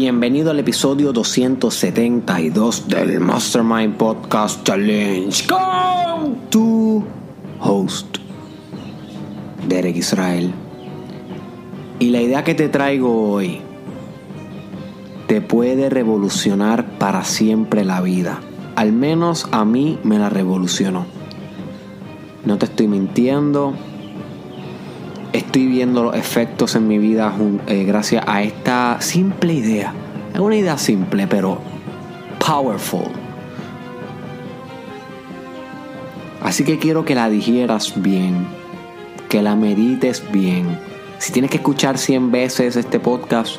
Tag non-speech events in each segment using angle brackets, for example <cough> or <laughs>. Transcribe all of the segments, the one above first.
Bienvenido al episodio 272 del Mastermind Podcast Challenge con tu host, Derek Israel. Y la idea que te traigo hoy te puede revolucionar para siempre la vida. Al menos a mí me la revolucionó. No te estoy mintiendo, estoy viendo los efectos en mi vida eh, gracias a esta simple idea. Es una idea simple, pero powerful. Así que quiero que la digieras bien, que la medites bien. Si tienes que escuchar 100 veces este podcast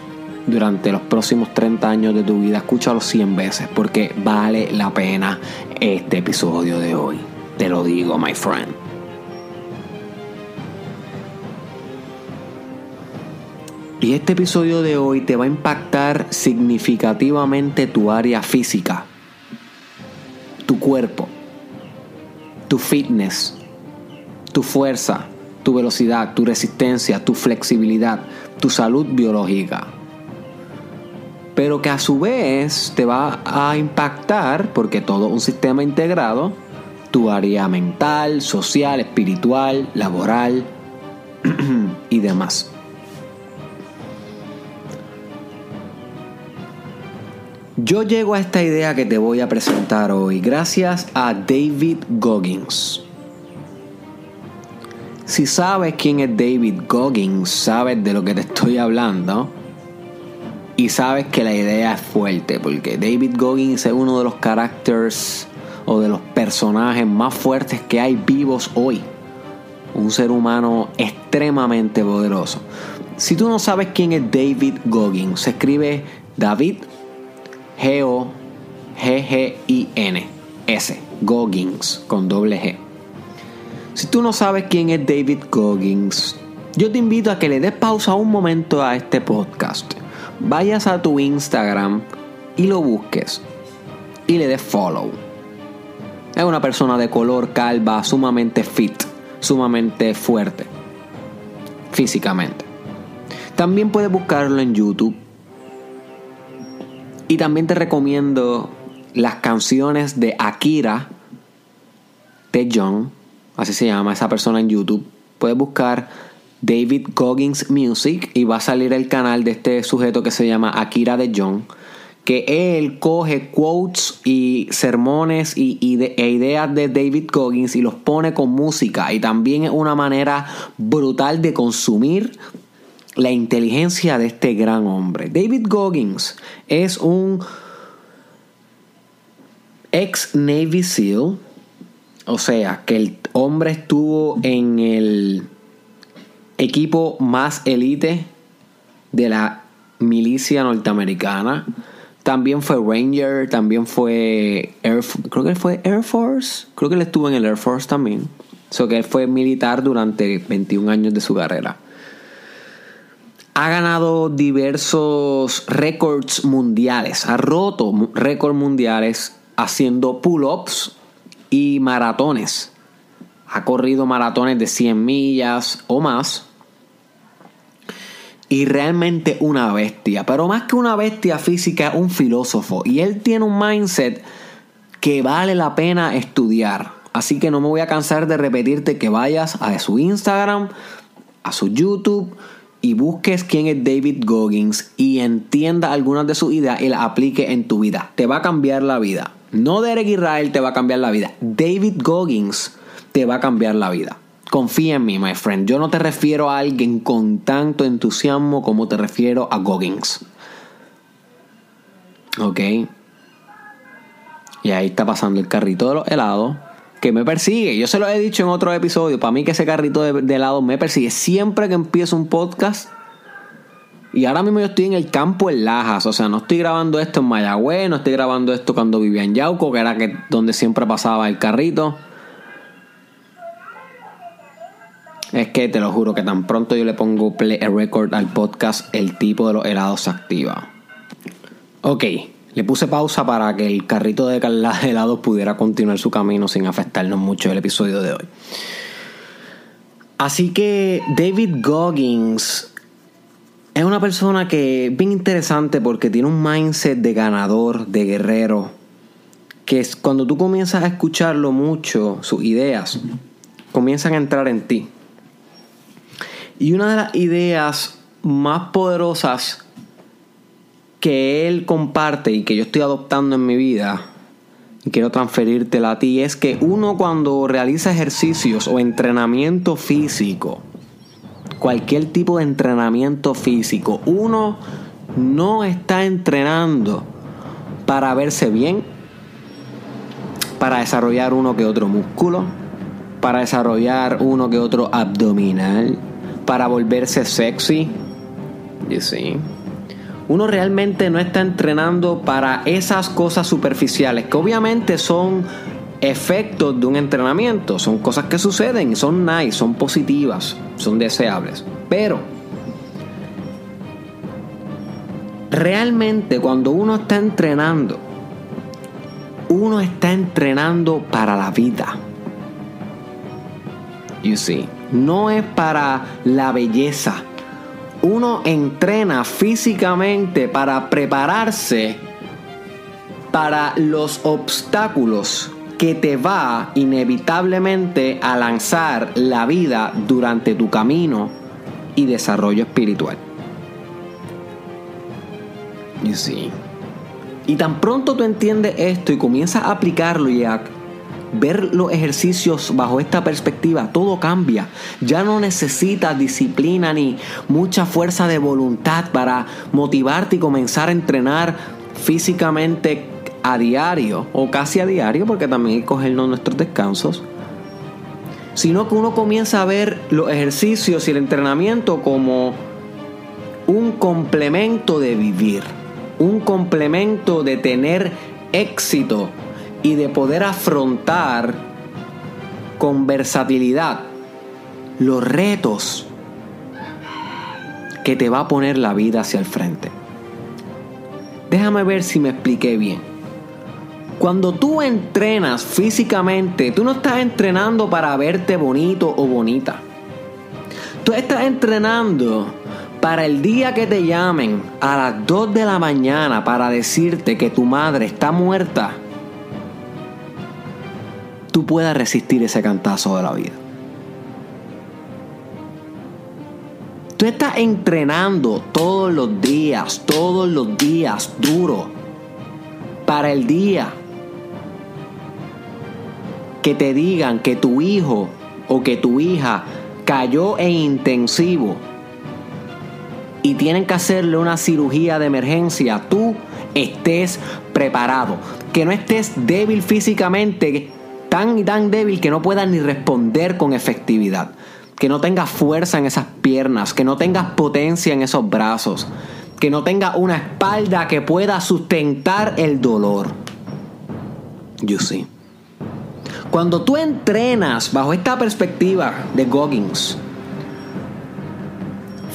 durante los próximos 30 años de tu vida, escúchalo 100 veces porque vale la pena este episodio de hoy. Te lo digo, my friend. Y este episodio de hoy te va a impactar significativamente tu área física, tu cuerpo, tu fitness, tu fuerza, tu velocidad, tu resistencia, tu flexibilidad, tu salud biológica. Pero que a su vez te va a impactar, porque todo un sistema integrado, tu área mental, social, espiritual, laboral <clears throat> y demás. Yo llego a esta idea que te voy a presentar hoy gracias a David Goggins. Si sabes quién es David Goggins, sabes de lo que te estoy hablando. Y sabes que la idea es fuerte, porque David Goggins es uno de los caracteres o de los personajes más fuertes que hay vivos hoy. Un ser humano extremadamente poderoso. Si tú no sabes quién es David Goggins, se escribe David G-O-G-G-I-N-S. Goggins, con doble G. Si tú no sabes quién es David Goggins, yo te invito a que le des pausa un momento a este podcast. Vayas a tu Instagram y lo busques. Y le des follow. Es una persona de color calva, sumamente fit, sumamente fuerte. Físicamente. También puedes buscarlo en YouTube y también te recomiendo las canciones de Akira de John, así se llama esa persona en YouTube. Puedes buscar David Goggins Music y va a salir el canal de este sujeto que se llama Akira de John. Que él coge quotes y sermones y, e ideas de David Goggins y los pone con música. Y también es una manera brutal de consumir la inteligencia de este gran hombre. David Goggins es un ex Navy SEAL, o sea, que el hombre estuvo en el equipo más elite de la milicia norteamericana. También fue Ranger, también fue Air, creo que fue Air Force, creo que él estuvo en el Air Force también. O sea, que él fue militar durante 21 años de su carrera ha ganado diversos récords mundiales, ha roto récords mundiales haciendo pull-ups y maratones. Ha corrido maratones de 100 millas o más. Y realmente una bestia. Pero más que una bestia física, un filósofo. Y él tiene un mindset que vale la pena estudiar. Así que no me voy a cansar de repetirte que vayas a su Instagram, a su YouTube y busques quién es David Goggins y entienda algunas de sus ideas y las aplique en tu vida. Te va a cambiar la vida. No Derek Israel te va a cambiar la vida. David Goggins te va a cambiar la vida. Confía en mí, my friend. Yo no te refiero a alguien con tanto entusiasmo como te refiero a Goggins. ¿Ok? Y ahí está pasando el carrito de los helados que me persigue. Yo se lo he dicho en otro episodio. Para mí que ese carrito de, helado me persigue. Siempre que empiezo un podcast. Y ahora mismo yo estoy en el campo en Lajas. O sea, no estoy grabando esto en Mayagüez. No estoy grabando esto cuando vivía en Yauco. Que era que, donde siempre pasaba el carrito. Es que te lo juro que tan pronto yo le pongo play a record al podcast, el tipo de los helados se activa. Ok. Le puse pausa para que el carrito <laughs> de helados pudiera continuar su camino sin afectarnos mucho el episodio de hoy. Así que David Goggins es una persona que es bien interesante porque tiene un mindset de ganador, de guerrero, que es cuando tú comienzas a escucharlo mucho, sus ideas comienzan a entrar en ti. Y una de las ideas más poderosas que él comparte y que yo estoy adoptando en mi vida y quiero transferírtela a ti es que uno cuando realiza ejercicios o entrenamiento físico, cualquier tipo de entrenamiento físico, uno no está entrenando para verse bien, para desarrollar uno que otro músculo, para desarrollar uno que otro abdominal, para volverse sexy. Uno realmente no está entrenando para esas cosas superficiales, que obviamente son efectos de un entrenamiento, son cosas que suceden, son nice, son positivas, son deseables. Pero realmente cuando uno está entrenando, uno está entrenando para la vida. You see, no es para la belleza. Uno entrena físicamente para prepararse para los obstáculos que te va inevitablemente a lanzar la vida durante tu camino y desarrollo espiritual. See. Y tan pronto tú entiendes esto y comienzas a aplicarlo y a ver los ejercicios bajo esta perspectiva, todo cambia. Ya no necesitas disciplina ni mucha fuerza de voluntad para motivarte y comenzar a entrenar físicamente a diario o casi a diario, porque también hay cogernos nuestros descansos. Sino que uno comienza a ver los ejercicios y el entrenamiento como un complemento de vivir, un complemento de tener éxito y de poder afrontar con versatilidad los retos que te va a poner la vida hacia el frente. Déjame ver si me expliqué bien. Cuando tú entrenas físicamente, tú no estás entrenando para verte bonito o bonita. Tú estás entrenando para el día que te llamen a las 2 de la mañana para decirte que tu madre está muerta tú puedas resistir ese cantazo de la vida. Tú estás entrenando todos los días, todos los días, duro, para el día que te digan que tu hijo o que tu hija cayó en intensivo y tienen que hacerle una cirugía de emergencia, tú estés preparado. Que no estés débil físicamente tan y tan débil que no puedas ni responder con efectividad, que no tengas fuerza en esas piernas, que no tengas potencia en esos brazos, que no tengas una espalda que pueda sustentar el dolor. You see. Cuando tú entrenas bajo esta perspectiva de Goggins,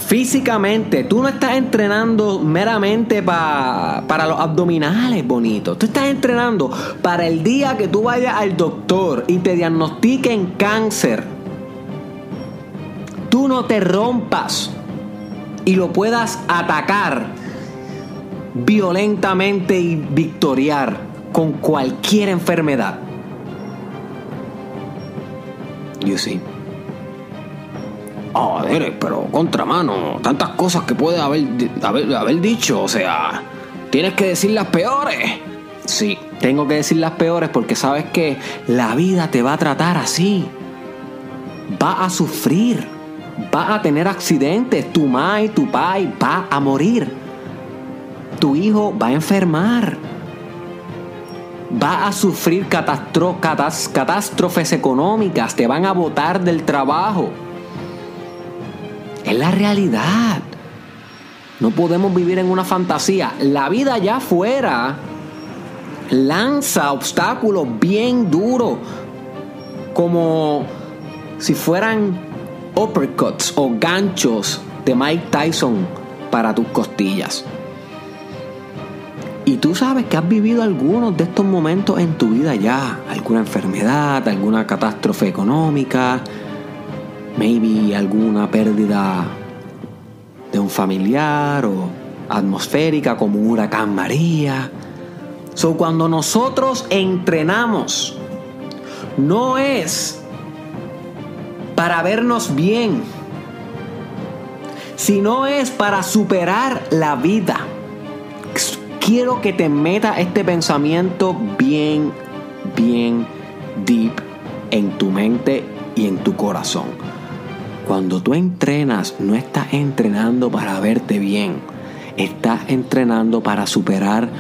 físicamente, tú no estás entrenando meramente para los abdominales bonitos. Tú estás entrenando para el día que tú vayas al doctor y te diagnostiquen cáncer. Tú no te rompas y lo puedas atacar violentamente y victoriar con cualquier enfermedad. You see. Oh, pero contramano, tantas cosas que puede haber, haber, dicho, o sea, tienes que decir las peores. Sí, tengo que decir las peores porque sabes que la vida te va a tratar así. Va a sufrir, va a tener accidentes, tu y tu pai va a morir. Tu hijo va a enfermar. Va a sufrir catástrofes económicas, te van a botar del trabajo es la realidad. No podemos vivir en una fantasía. La vida allá afuera lanza obstáculos bien duros, como si fueran uppercuts o ganchos de Mike Tyson para tus costillas. Y tú sabes que has vivido algunos de estos momentos en tu vida ya. Alguna enfermedad, alguna catástrofe económica, maybe alguna pérdida de explosión familiar o atmosférica como un huracán María. So, cuando nosotros entrenamos, no es para vernos bien, sino es para superar la vida. Quiero que te meta este pensamiento bien, bien deep en tu mente y en tu corazón. Cuando tú entrenas, no estás entrenando para verte bien, estás entrenando para superar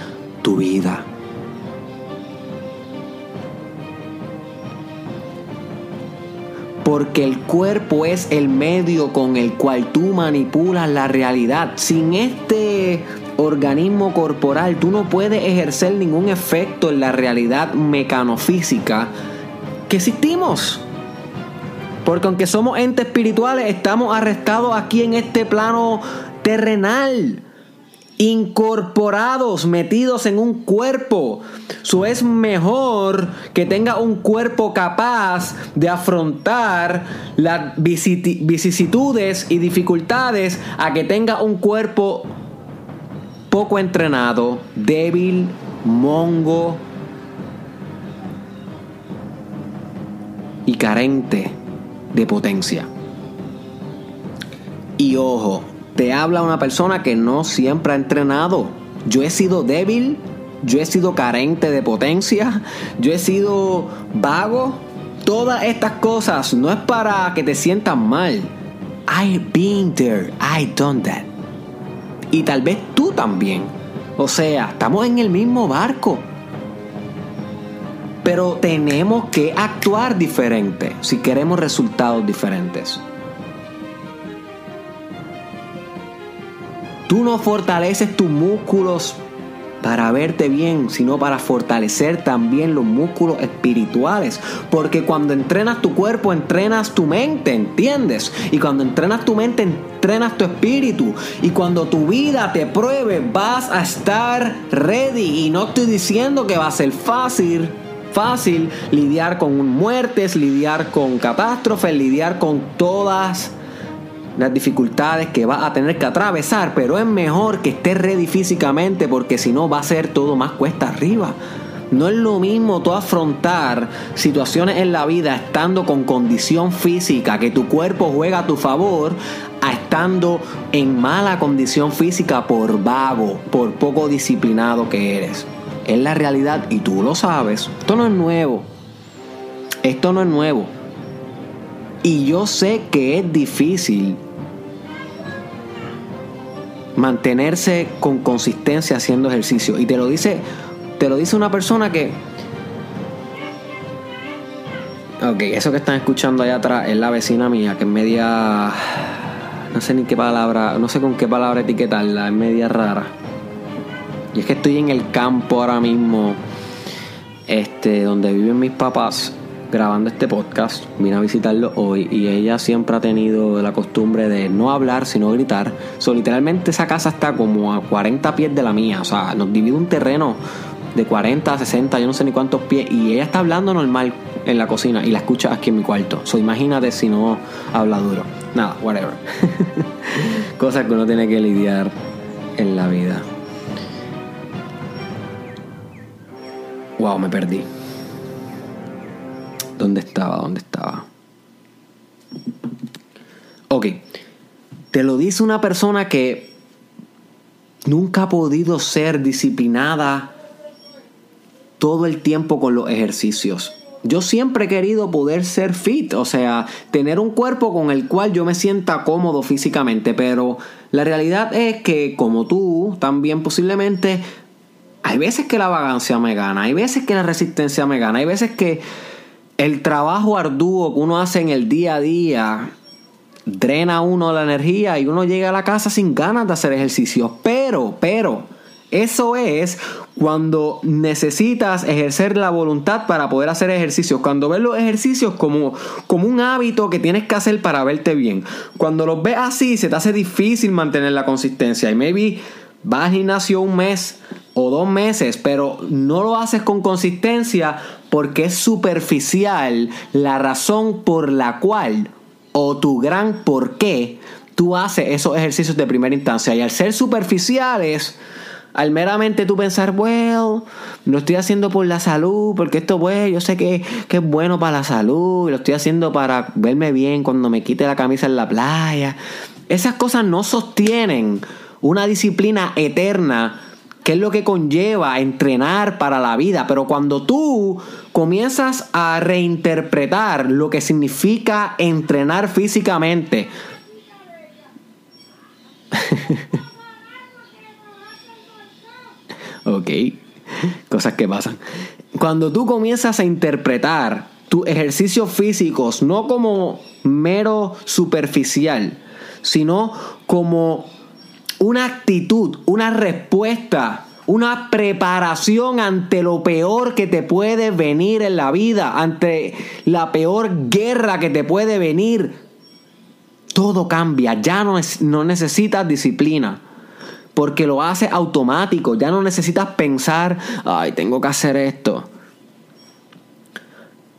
tu vida. Porque el cuerpo es el medio con el cual tú manipulas la realidad. Sin este organismo corporal tú no puedes ejercer ningún efecto en la realidad mecanofísica que existimos. Porque aunque somos entes espirituales, estamos arrestados aquí en este plano terrenal incorporados, metidos en un cuerpo. Eso es mejor que tenga un cuerpo capaz de afrontar las vicisitudes y dificultades a que tenga un cuerpo poco entrenado, débil, mongo y carente de potencia. Y ojo, te habla una persona que no siempre ha entrenado. Yo he sido débil, yo he sido carente de potencia, <laughs> yo he sido vago. Todas estas cosas no es para que te sientas mal. I've been there, I done that. Y tal vez tú también. O sea, estamos en el mismo barco. Pero tenemos que actuar diferente si queremos resultados diferentes. Tú no fortaleces tus músculos para verte bien, sino para fortalecer también los músculos espirituales. Porque cuando entrenas tu cuerpo, entrenas tu mente, ¿entiendes? Y cuando entrenas tu mente, entrenas tu espíritu. Y cuando tu vida te pruebe, vas a estar ready. Y no estoy diciendo que va a ser fácil. Fácil lidiar con muertes, lidiar con catástrofes, lidiar con todas las dificultades que vas a tener que atravesar, pero es mejor que estés ready físicamente porque si no va a ser todo más cuesta arriba. No es lo mismo tú afrontar situaciones en la vida estando con condición física, que tu cuerpo juega a tu favor, a estando en mala condición física por vago, por poco disciplinado que eres. Es la realidad y tú lo sabes. Esto no es nuevo. Esto no es nuevo. Y yo sé que es difícil mantenerse con consistencia haciendo ejercicio. Y te lo dice, te lo dice una persona que. Ok, eso que están escuchando allá atrás es la vecina mía, que es media. No sé ni qué palabra, no sé con qué palabra etiquetarla, es media rara. Y es que estoy en el campo ahora mismo, este, donde viven mis papás grabando este podcast, vine a visitarlo hoy y ella siempre ha tenido la costumbre de no hablar sino gritar. So, literalmente esa casa está como a 40 pies de la mía, o sea, nos divide un terreno de 40 a 60, yo no sé ni cuántos pies y ella está hablando normal en la cocina y la escucha aquí en mi cuarto. So, imagínate si no habla duro. Nada, whatever. <laughs> Cosas que uno tiene que lidiar en la vida. Wow, me perdí. ¿Dónde estaba? ¿Dónde estaba? Ok. Te lo dice una persona que nunca ha podido ser disciplinada todo el tiempo con los ejercicios. Yo siempre he querido poder ser fit, o sea, tener un cuerpo con el cual yo me sienta cómodo físicamente, pero la realidad es que como tú, también posiblemente, hay veces que la vagancia me gana, hay veces que la resistencia me gana, hay veces que el trabajo arduo que uno hace en el día a día drena uno la energía y uno llega a la casa sin ganas de hacer ejercicio. Pero, pero, eso es cuando necesitas ejercer la voluntad para poder hacer ejercicios. Cuando ves los ejercicios como, como un hábito que tienes que hacer para verte bien. Cuando los ves así, se te hace difícil mantener la consistencia. Y maybe vas al gimnasio un mes o dos meses, pero no lo haces con consistencia porque es superficial la razón por la cual o tu gran por qué tú haces esos ejercicios de primera instancia. Y al ser superficiales, al meramente tú pensar, bueno, lo estoy haciendo por la salud, porque esto, pues, yo sé que, que, es bueno para la salud, lo estoy haciendo para verme bien cuando me quite la camisa en la playa. Esas cosas no sostienen una disciplina eterna, que es lo que conlleva entrenar para la vida. Pero cuando tú comienzas a reinterpretar lo que significa entrenar físicamente, <laughs> ok, cosas que pasan. Cuando tú comienzas a interpretar tus ejercicios físicos no como mero superficial, sino como una actitud, una respuesta, una preparación ante lo peor que te puede venir en la vida, ante la peor guerra que te puede venir. Todo cambia, ya no, no necesitas disciplina porque lo hace automático, ya no necesitas pensar, ay, tengo que hacer esto.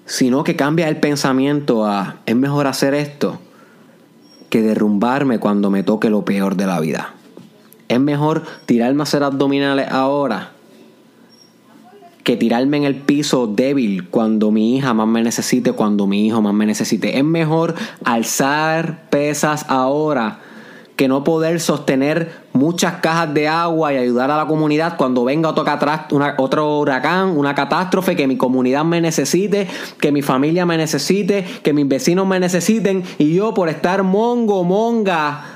Sino que cambia el pensamiento a, es mejor hacer esto que derrumbarme cuando me toque lo peor de la vida. Es mejor tirarme a hacer abdominales ahora que tirarme en el piso débil cuando mi hija más me necesite, cuando mi hijo más me necesite. Es mejor alzar pesas ahora que no poder sostener muchas cajas de agua y ayudar a la comunidad cuando venga otro, otro huracán, una catástrofe, que mi comunidad me necesite, que mi familia me necesite, que mis vecinos me necesiten y yo por estar mongo, monga,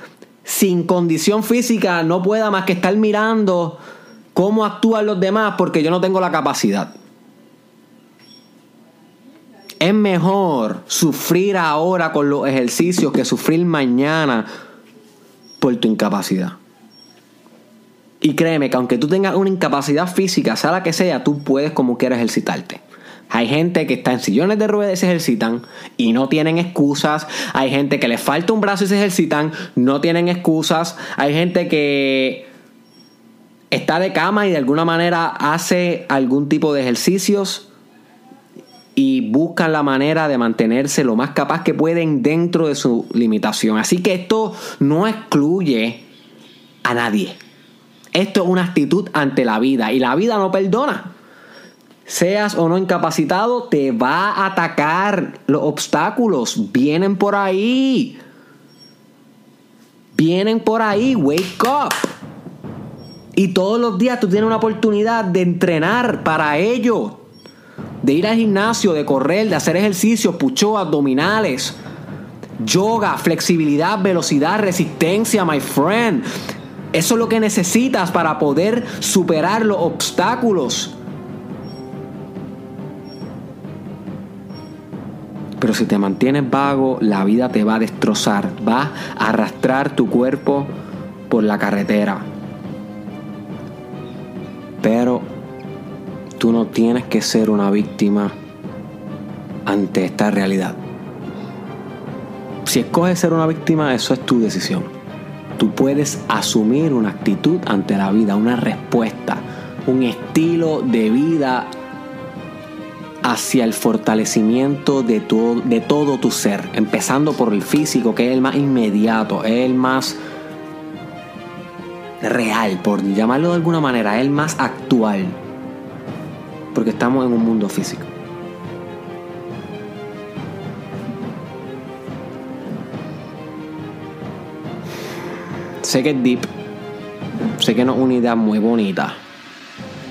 sin condición física, no pueda más que estar mirando cómo actúan los demás porque yo no tengo la capacidad. Es mejor sufrir ahora con los ejercicios que sufrir mañana por tu incapacidad. Y créeme que aunque tú tengas una incapacidad física, sea la que sea, tú puedes como quieras ejercitarte. Hay gente que está en sillones de ruedas y se ejercitan y no tienen excusas. Hay gente que le falta un brazo y se ejercitan, no tienen excusas. Hay gente que está de cama y de alguna manera hace algún tipo de ejercicios y buscan la manera de mantenerse lo más capaz que pueden dentro de su limitación. Así que esto no excluye a nadie. Esto es una actitud ante la vida y la vida no perdona. Seas o no incapacitado, te va a atacar. Los obstáculos vienen por ahí. Vienen por ahí. Wake up. Y todos los días tú tienes una oportunidad de entrenar para ello de ir al gimnasio, de correr, de hacer ejercicios, pucho, abdominales, yoga, flexibilidad, velocidad, resistencia, my friend. Eso es lo que necesitas para poder superar los obstáculos. Pero si te mantienes vago, la vida te va a destrozar, va a arrastrar tu cuerpo por la carretera. Pero Tú no tienes que ser una víctima ante esta realidad. Si escoges ser una víctima, eso es tu decisión. Tú puedes asumir una actitud ante la vida, una respuesta, un estilo de vida hacia el fortalecimiento de, de todo tu ser, empezando por el físico, que es el más inmediato, es el más real, por llamarlo de alguna manera, es el más actual porque estamos en un mundo físico. Sé que es deep, sé que no es una idea muy bonita,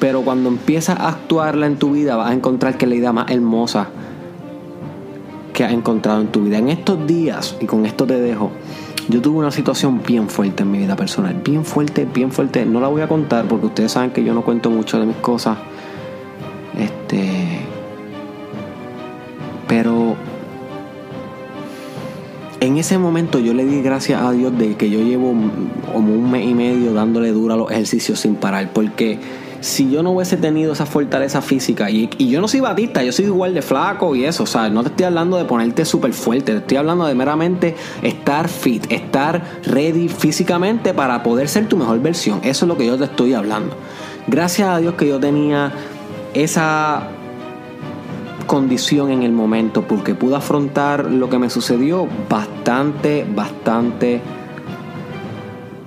pero cuando empiezas a actuarla en tu vida vas a encontrar que es la idea más hermosa que has encontrado en tu vida. En estos días, y con esto te dejo, yo tuve una situación bien fuerte en mi vida personal, bien fuerte, bien fuerte. No la voy a contar porque ustedes saben que yo no cuento mucho de mis cosas este. Pero en ese momento yo le di gracias a Dios de que yo llevo como un mes y medio dándole duro a los ejercicios sin parar. Porque si yo no hubiese tenido esa fortaleza física, y, yo no soy batista, yo soy igual de flaco y eso, o sea, no te estoy hablando de ponerte súper fuerte, te estoy hablando de meramente estar fit, estar ready físicamente para poder ser tu mejor versión. Eso es lo que yo te estoy hablando. Gracias a Dios que yo tenía esa condición en el momento porque pude afrontar lo que me sucedió bastante, bastante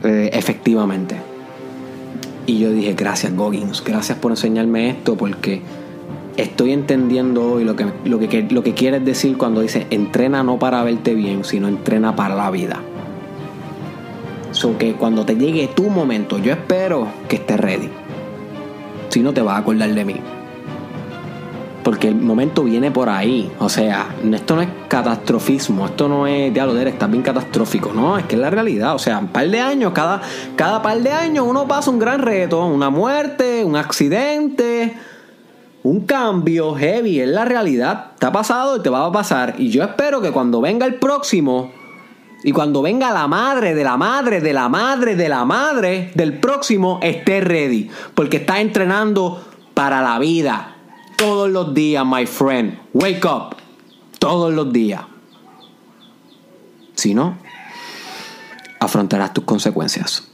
eh, efectivamente. Y yo dije, gracias Goggins, gracias por enseñarme esto porque estoy entendiendo hoy lo que, lo que, lo que quieres decir cuando dice entrena no para verte bien, sino entrena para la vida. So que cuando te llegue tu momento, yo espero que estés ready. Si no, te vas a acordar de mí. Porque el momento viene por ahí. O sea, esto no es catastrofismo. Esto no es diablo de está bien catastrófico. No, es que es la realidad. O sea, un par de años, cada, cada par de años uno pasa un gran reto. Una muerte, un accidente, un cambio heavy. Es la realidad. Te ha pasado y te va a pasar. Y yo espero que cuando venga el próximo. Y cuando venga la madre de la madre de la madre de la madre del próximo, esté ready. Porque está entrenando para la vida todos los días, my friend. Wake up. Todos los días. Si no, afrontarás tus consecuencias.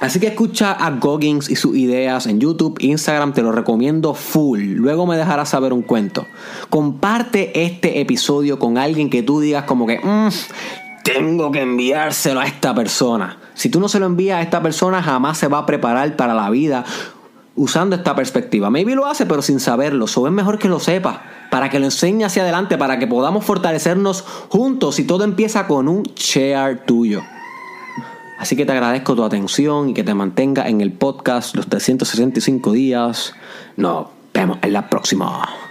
Así que escucha a Goggins y sus ideas en YouTube, Instagram, te lo recomiendo full. Luego me dejarás saber un cuento. Comparte este episodio con alguien que tú digas como que, mm, tengo que enviárselo a esta persona. Si tú no se lo envías a esta persona, jamás se va a preparar para la vida usando esta perspectiva. Maybe lo hace, pero sin saberlo. So es mejor que lo sepa, para que lo enseñe hacia adelante, para que podamos fortalecernos juntos y todo empieza con un share tuyo. Así que te agradezco tu atención y que te mantenga en el podcast los 365 días. Nos vemos en la próxima.